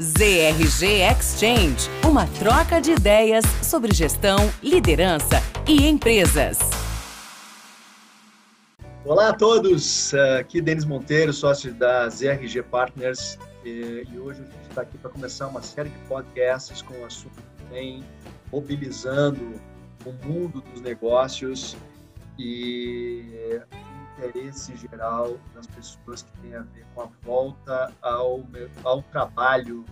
ZRG Exchange, uma troca de ideias sobre gestão, liderança e empresas. Olá a todos, aqui Denis Monteiro, sócio da ZRG Partners, e hoje a gente está aqui para começar uma série de podcasts com o assunto que vem mobilizando o mundo dos negócios e interesse geral das pessoas que tem a ver com a volta ao, ao trabalho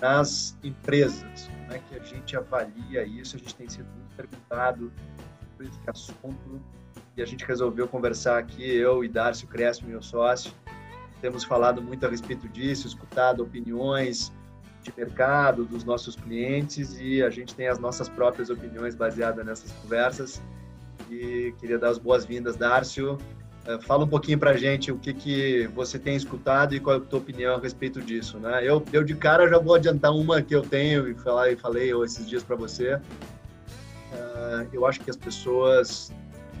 nas empresas. Como é que a gente avalia isso? A gente tem sido muito perguntado sobre esse assunto e a gente resolveu conversar aqui, eu e Darcio Crespo, meu sócio. Temos falado muito a respeito disso, escutado opiniões de mercado dos nossos clientes e a gente tem as nossas próprias opiniões baseadas nessas conversas. E queria dar as boas-vindas, Darcio. É, fala um pouquinho para gente o que, que você tem escutado e qual é a tua opinião a respeito disso. Né? Eu, eu de cara já vou adiantar uma que eu tenho e falar e falei esses dias para você. Uh, eu acho que as pessoas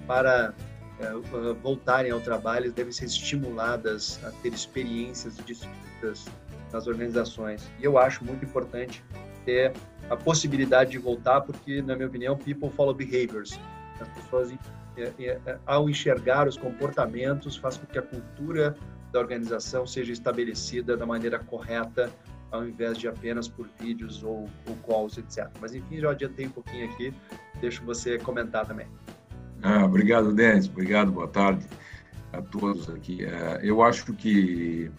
para uh, voltarem ao trabalho devem ser estimuladas a ter experiências distintas nas organizações. E eu acho muito importante ter a possibilidade de voltar, porque, na minha opinião, people follow behaviors. As pessoas é, é, é, ao enxergar os comportamentos, faz com que a cultura da organização seja estabelecida da maneira correta, ao invés de apenas por vídeos ou, ou calls, etc. Mas, enfim, já adiantei um pouquinho aqui, deixo você comentar também. Ah, obrigado, Denis. Obrigado, boa tarde a todos aqui. É, eu acho que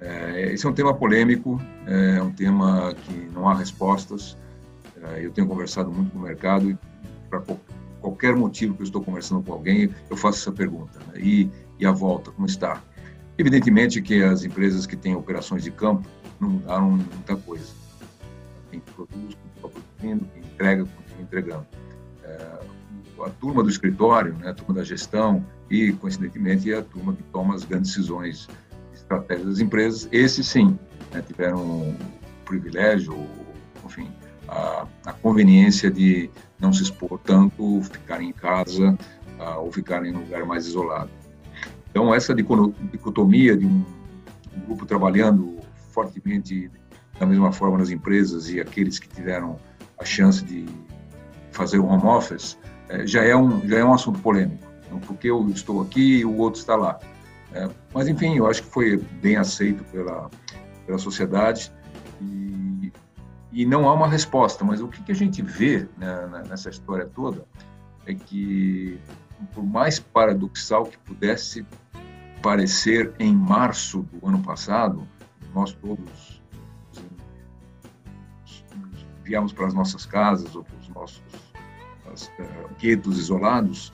é, esse é um tema polêmico, é um tema que não há respostas. É, eu tenho conversado muito com o mercado e para qualquer motivo que eu estou conversando com alguém, eu faço essa pergunta. Né? E, e a volta, como está? Evidentemente que as empresas que têm operações de campo não mudaram muita coisa. Quem produz, continua produzindo, quem entrega, continua entregando. É, a turma do escritório, né, a turma da gestão e, coincidentemente, a turma que toma as grandes decisões estratégias das empresas, esses sim né, tiveram o privilégio, enfim, a, a conveniência de não se expor tanto, ficarem em casa uh, ou ficarem em um lugar mais isolado. Então, essa dicotomia de um, um, grupo trabalhando fortemente da mesma forma nas empresas e aqueles que tiveram a chance de fazer o home office eh, já, é um, já é um assunto polêmico. Então, porque eu estou aqui e o outro está lá. É, mas, enfim, eu acho que foi bem aceito pela, pela sociedade e não há uma resposta. Mas o que, que a gente vê né, nessa história toda é que, por mais paradoxal que pudesse parecer em março do ano passado, nós todos viemos para as nossas casas ou para os nossos uh, guetos isolados,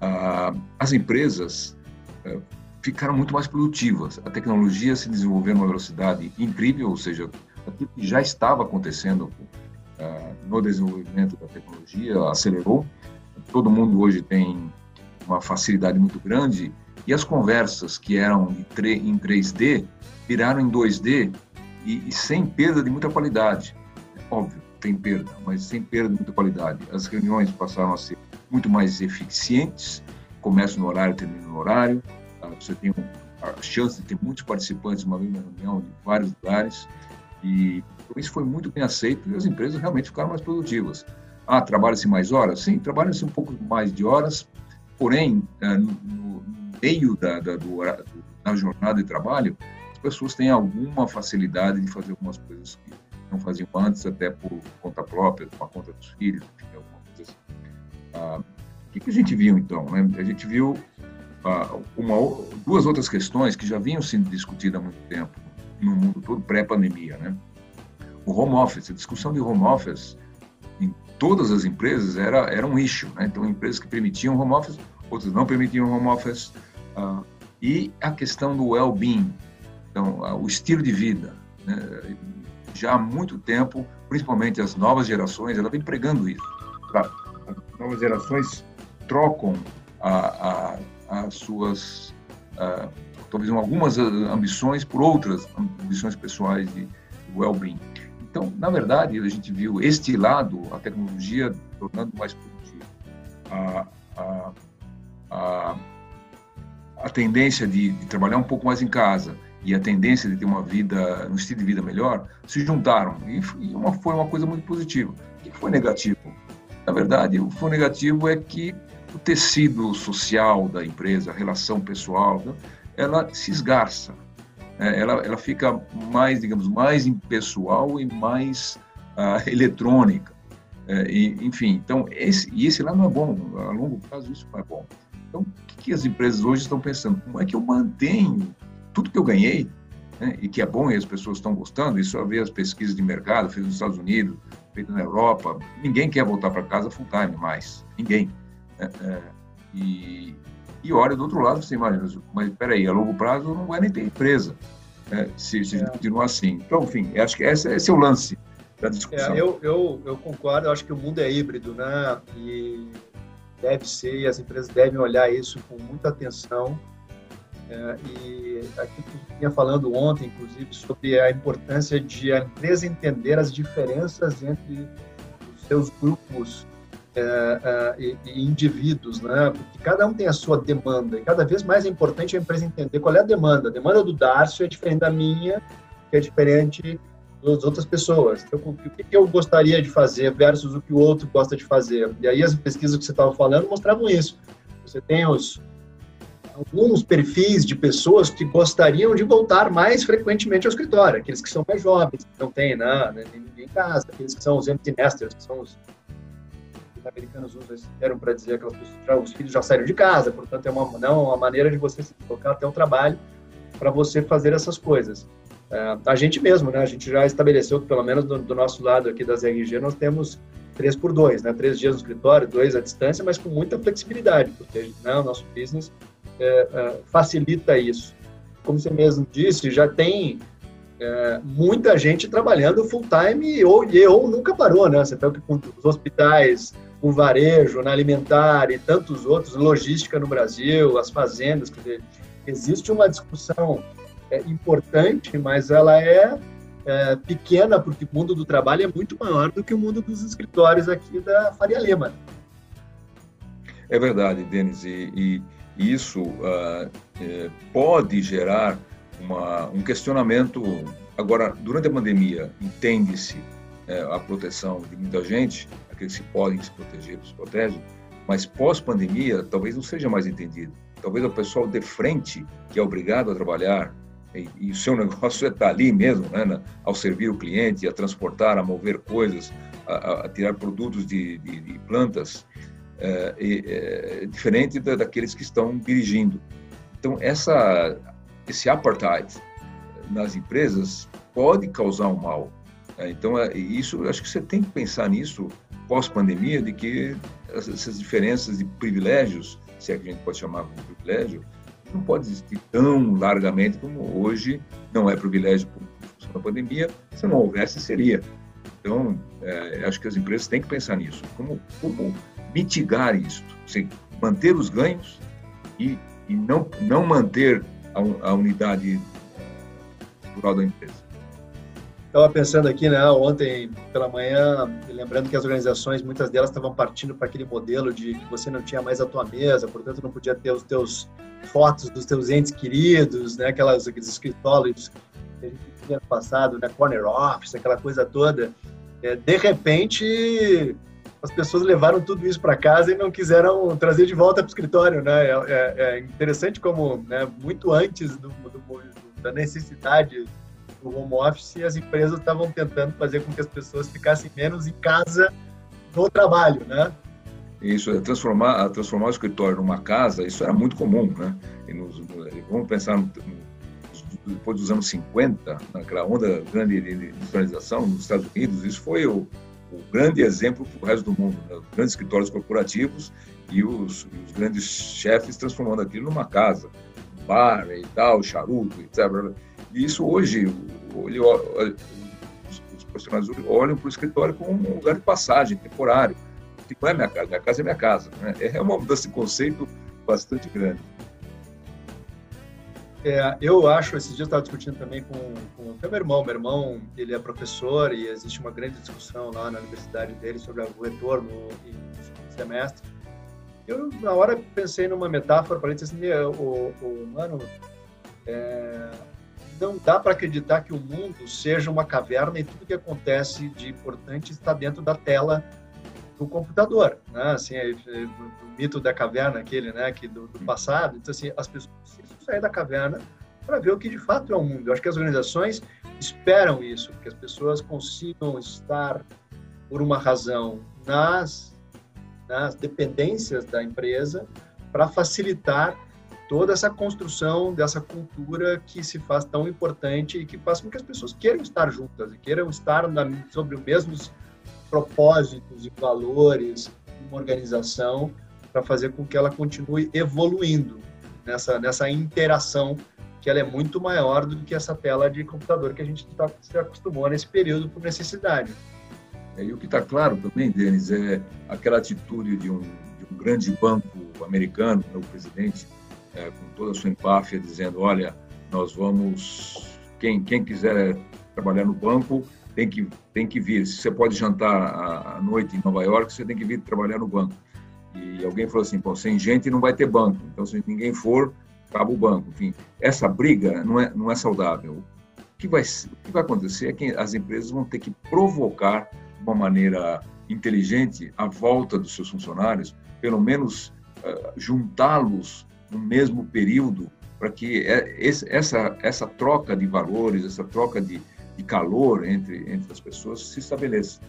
uh, as empresas uh, ficaram muito mais produtivas. A tecnologia se desenvolveu numa velocidade incrível, ou seja, aquilo que já estava acontecendo uh, no desenvolvimento da tecnologia acelerou. Todo mundo hoje tem uma facilidade muito grande e as conversas que eram em 3D viraram em 2D e, e sem perda de muita qualidade. Óbvio, tem perda, mas sem perda de muita qualidade. As reuniões passaram a ser muito mais eficientes, começam no horário, terminam no horário. Tá? Você tem a chance de ter muitos participantes uma mesma reunião de vários lugares. E isso foi muito bem aceito e as empresas realmente ficaram mais produtivas. Ah, trabalha-se mais horas? Sim, trabalha-se um pouco mais de horas, porém, é, no meio da, da, do, da jornada de trabalho, as pessoas têm alguma facilidade de fazer algumas coisas que não faziam antes, até por conta própria, por conta dos filhos, enfim, alguma coisa assim. Ah, o que, que, a gente viu, então? Né? A gente viu ah, uma, duas outras questões que já vinham sendo discutidas há muito tempo no mundo todo pré-pandemia, né? O home office, a discussão de home office em todas as empresas era era um issue, né? Então empresas que permitiam home office, outras não permitiam home office, uh, e a questão do well-being, então uh, o estilo de vida, né? já há muito tempo, principalmente as novas gerações, ela vem pregando isso. Tá? As novas gerações trocam as suas uh, talvez algumas ambições por outras ambições pessoais de well-being. Então, na verdade, a gente viu este lado, a tecnologia tornando mais produtivo. A, a, a, a tendência de, de, trabalhar um pouco mais em casa e a tendência de ter uma vida, um estilo de vida melhor, se juntaram. E, uma, foi uma coisa muito positiva. O que foi negativo? Na verdade, o que foi negativo é que o tecido social da empresa, a relação pessoal, né, ela se esgarça. É, ela, ela fica mais, digamos, mais impessoal e mais uh, eletrônica. É, e, enfim, então, esse, e esse lá não é bom, a longo prazo isso não é bom. Então, o que, que as empresas hoje estão pensando? Como é que eu mantenho tudo que eu ganhei, né, e que é bom e as pessoas estão gostando, isso a ver as pesquisas de mercado feitas nos Estados Unidos, feitas na Europa, ninguém quer voltar para casa full time mais, ninguém. É, é, e, e olha do outro lado, você imagina, mas peraí, a longo prazo não vai nem ter empresa, né, se, se é. continuar assim. Então, enfim, acho que esse, esse é o lance da discussão. É, eu, eu, eu concordo, acho que o mundo é híbrido, né, e deve ser, e as empresas devem olhar isso com muita atenção, é, e aqui que vinha falando ontem, inclusive, sobre a importância de a empresa entender as diferenças entre os seus grupos é, é, e, e, indivíduos, né? Porque cada um tem a sua demanda e cada vez mais é importante a empresa entender qual é a demanda. A demanda do Darcio é diferente da minha, que é diferente das outras pessoas. Então, o que eu gostaria de fazer versus o que o outro gosta de fazer. E aí as pesquisas que você estava falando mostravam isso. Você tem os alguns perfis de pessoas que gostariam de voltar mais frequentemente ao escritório, aqueles que são mais jovens, que não têm né, ninguém em casa, aqueles que são os empty nesters, que são os, os americanos usam esse termo para dizer que os filhos já saíram de casa, portanto é uma, não, uma maneira de você se colocar até o trabalho para você fazer essas coisas. É, a gente mesmo, né, a gente já estabeleceu que pelo menos do, do nosso lado aqui das RG nós temos três por dois, né, três dias no escritório, dois à distância, mas com muita flexibilidade, porque né, o nosso business é, é, facilita isso. Como você mesmo disse, já tem é, muita gente trabalhando full time ou, ou nunca parou, né? Você com os hospitais, o varejo, na alimentar e tantos outros, logística no Brasil, as fazendas, quer dizer, existe uma discussão é, importante, mas ela é, é, pequena porque o mundo do trabalho é muito maior do que o mundo dos escritórios aqui da Faria Lima. É verdade, Denis, e, e isso uh, é, pode gerar uma, um questionamento. Agora, durante a pandemia, entende-se é, a proteção de muita gente, que podem se proteger, se protegem, mas pós-pandemia talvez não seja mais entendido. Talvez o pessoal de frente, que é obrigado a trabalhar, e, e o seu negócio é estar ali mesmo, né, ao servir o cliente, a transportar, a mover coisas, a, a tirar produtos de, de, de plantas, é, é, diferente da, daqueles que estão dirigindo. Então, essa, esse apartheid nas empresas pode causar um mal. Né? Então, é, isso, acho que você tem que pensar nisso pós-pandemia, de que essas diferenças de privilégios, se é que a gente pode chamar de privilégio, não pode existir tão largamente como hoje não é privilégio por função da pandemia. Se não houvesse, seria. Então, é, acho que as empresas têm que pensar nisso. Como, como mitigar isso, seja, manter os ganhos e, e não, não manter a, a unidade rural da empresa. Estava pensando aqui, né, ontem pela manhã, lembrando que as organizações, muitas delas estavam partindo para aquele modelo de que você não tinha mais a tua mesa, portanto não podia ter os teus fotos dos teus entes queridos, né, aquelas, aqueles escritórios que a gente tinha passado, né, corner office, aquela coisa toda. É, de repente, as pessoas levaram tudo isso para casa e não quiseram trazer de volta para o escritório, né? É, é, é, interessante como, né, muito antes do, do, da necessidade do home office, as empresas estavam tentando fazer com que as pessoas ficassem menos em casa no trabalho, né? Isso, é transformar, transformar o escritório numa casa, isso era muito comum, né? E nos, vamos pensar depois dos anos 50, naquela onda grande de industrialização nos Estados Unidos, isso foi o, o grande exemplo para o resto do mundo, né? grandes escritórios corporativos e os, os, grandes chefes transformando aquilo numa casa, bar e tal, charuto, etc. E isso hoje, ele, os, profissionais olham para o escritório como um lugar de passagem, temporário. Que não é minha casa, minha casa é minha casa. Né? É uma mudança de conceito bastante grande. É, eu acho, esses dias eu estava discutindo também com, com o meu irmão. Meu irmão, ele é professor e existe uma grande discussão lá na universidade dele sobre o retorno e semestre. Eu, na hora, pensei numa metáfora para dizer assim, o, o, mano, é, não dá para acreditar que o mundo seja uma caverna e tudo que acontece de importante está dentro da tela do computador, né? Assim, é, é, o mito da caverna aquele, né, que do, do passado. Então assim, as pessoas precisam sair da caverna para ver o que de fato é o mundo. Eu acho que as organizações esperam isso, que as pessoas consigam estar por uma razão nas nas dependências da empresa para facilitar toda essa construção dessa cultura que se faz tão importante e que faz com que as pessoas queiram estar juntas e queiram estar na, sobre os mesmos propósitos e valores uma organização para fazer com que ela continue evoluindo nessa, nessa interação que ela é muito maior do que essa tela de computador que a gente tá, se acostumou nesse período por necessidade. É, e o que está claro também, Denis, é aquela atitude de um, de um grande banco americano, o presidente, é, com toda a sua empáfia, dizendo: olha, nós vamos. Quem, quem quiser trabalhar no banco tem que, tem que vir. Se você pode jantar à noite em Nova York, você tem que vir trabalhar no banco. E alguém falou assim: Pô, sem gente não vai ter banco. Então, se ninguém for, acaba o banco. Enfim, essa briga não é, não é saudável. O que, vai, o que vai acontecer é que as empresas vão ter que provocar de uma maneira inteligente a volta dos seus funcionários, pelo menos uh, juntá-los no mesmo período, para que é, essa, essa troca de valores, essa troca de, de calor entre, entre as pessoas se estabeleça.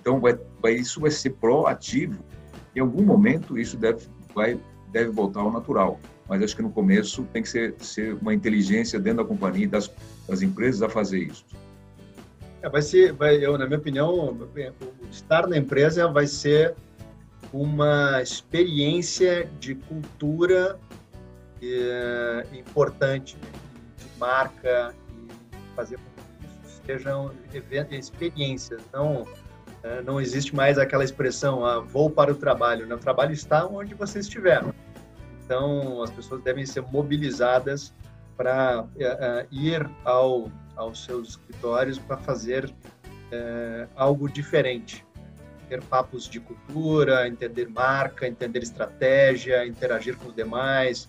Então, vai, vai, isso vai ser proativo. Em algum momento, isso deve, vai, deve voltar ao natural. Mas acho que no começo tem que ser, ser uma inteligência dentro da companhia e das, das empresas a fazer isso. É, vai ser, vai, eu, na minha opinião, estar na empresa vai ser uma experiência de cultura é, importante, de marca, e fazer com que isso sejam experiências. Não, é, não existe mais aquela expressão, ah, vou para o trabalho. Né? O trabalho está onde você estiver. Então, as pessoas devem ser mobilizadas para é, ir ao, aos seus escritórios para fazer é, algo diferente. Ter papos de cultura, entender marca, entender estratégia, interagir com os demais,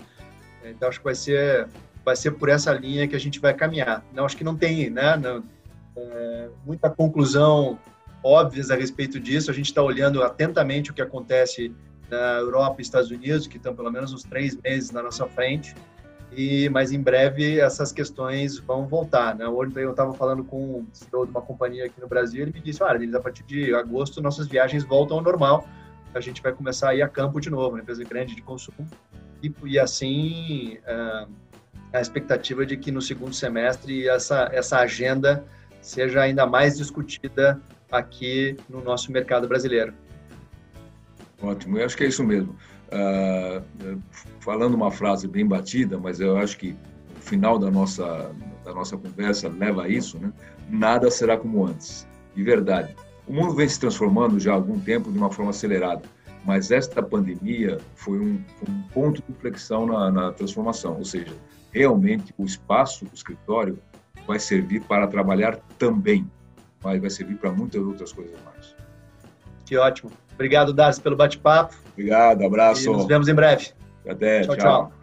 então acho que vai ser vai ser por essa linha que a gente vai caminhar. Não acho que não tem, né? Não, é, muita conclusão óbvias a respeito disso. A gente está olhando atentamente o que acontece na Europa e Estados Unidos, que estão pelo menos uns três meses na nossa frente. E, mas em breve essas questões vão voltar. Né? Ontem eu estava falando com um CEO de uma companhia aqui no Brasil, ele me disse: olha, a partir de agosto nossas viagens voltam ao normal, a gente vai começar a ir a campo de novo, uma empresa grande de consumo e, e assim uh, a expectativa de que no segundo semestre essa, essa agenda seja ainda mais discutida aqui no nosso mercado brasileiro. Ótimo, eu acho que é isso mesmo. Uh, falando uma frase bem batida, mas eu acho que o final da nossa, da nossa conversa leva a isso, né? nada será como antes. De verdade. O mundo vem se transformando já há algum tempo de uma forma acelerada mas esta pandemia foi um, um ponto de inflexão na, na, transformação, ou seja, realmente o espaço do escritório vai servir para trabalhar também, mas vai servir para muitas outras coisas mais. Que ótimo. Obrigado, Darcy, pelo bate-papo. Obrigado, abraço. E nos vemos em breve. Até, tchau. tchau. tchau.